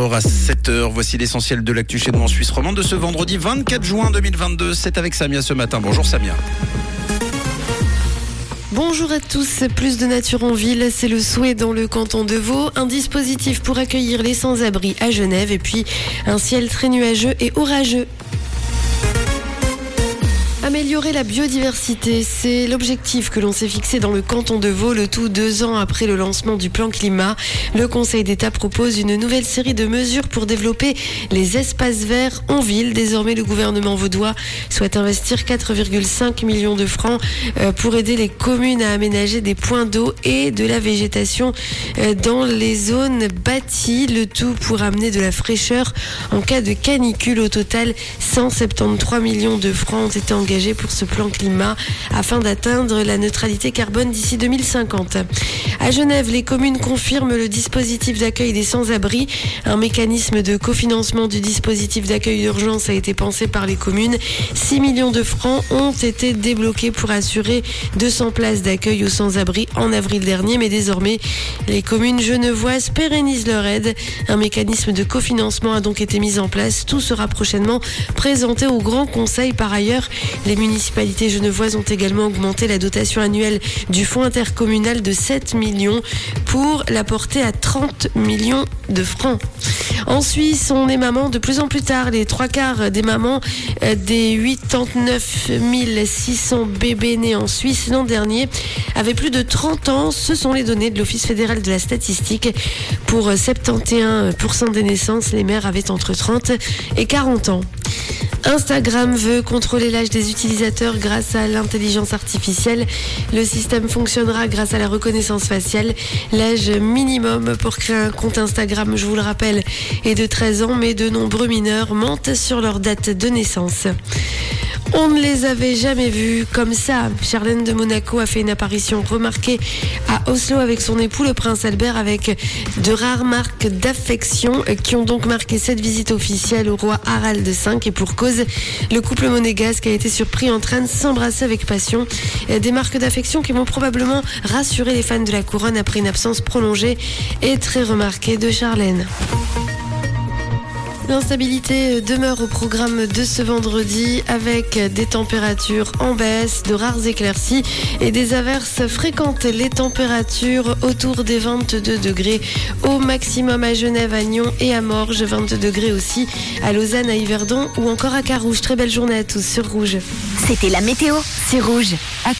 À 7h, voici l'essentiel de l'actu chez nous en Suisse romande de ce vendredi 24 juin 2022. C'est avec Samia ce matin. Bonjour Samia. Bonjour à tous. Plus de nature en ville, c'est le souhait dans le canton de Vaud. Un dispositif pour accueillir les sans-abri à Genève et puis un ciel très nuageux et orageux Améliorer la biodiversité, c'est l'objectif que l'on s'est fixé dans le canton de Vaud, le tout deux ans après le lancement du plan climat. Le Conseil d'État propose une nouvelle série de mesures pour développer les espaces verts en ville. Désormais, le gouvernement vaudois souhaite investir 4,5 millions de francs euh, pour aider les communes à aménager des points d'eau et de la végétation euh, dans les zones bâties. Le tout pour amener de la fraîcheur en cas de canicule. Au total, 173 millions de francs ont été engagés pour ce plan climat afin d'atteindre la neutralité carbone d'ici 2050. À Genève, les communes confirment le dispositif d'accueil des sans-abri. Un mécanisme de cofinancement du dispositif d'accueil d'urgence a été pensé par les communes. 6 millions de francs ont été débloqués pour assurer 200 places d'accueil aux sans-abri en avril dernier, mais désormais, les communes genevoises pérennisent leur aide. Un mécanisme de cofinancement a donc été mis en place. Tout sera prochainement présenté au Grand Conseil. Par ailleurs, les municipalités genevoises ont également augmenté la dotation annuelle du fonds intercommunal de 7 millions pour la porter à 30 millions de francs. En Suisse, on est maman de plus en plus tard. Les trois quarts des mamans euh, des 89 600 bébés nés en Suisse l'an dernier avaient plus de 30 ans. Ce sont les données de l'Office fédéral de la statistique. Pour 71% des naissances, les mères avaient entre 30 et 40 ans. Instagram veut contrôler l'âge des utilisateurs grâce à l'intelligence artificielle. Le système fonctionnera grâce à la reconnaissance faciale. L'âge minimum pour créer un compte Instagram, je vous le rappelle, est de 13 ans, mais de nombreux mineurs mentent sur leur date de naissance. On ne les avait jamais vus comme ça. Charlène de Monaco a fait une apparition remarquée à Oslo avec son époux, le prince Albert, avec de rares marques d'affection qui ont donc marqué cette visite officielle au roi Harald V. Et pour cause, le couple monégasque a été surpris en train de s'embrasser avec passion. Des marques d'affection qui vont probablement rassurer les fans de la couronne après une absence prolongée et très remarquée de Charlène. L'instabilité demeure au programme de ce vendredi avec des températures en baisse, de rares éclaircies et des averses fréquentes. Les températures autour des 22 degrés au maximum à Genève, à Nyon et à Morges, 22 degrés aussi à Lausanne, à Yverdon ou encore à Carouge. Très belle journée à tous sur Rouge. C'était la météo, c'est Rouge.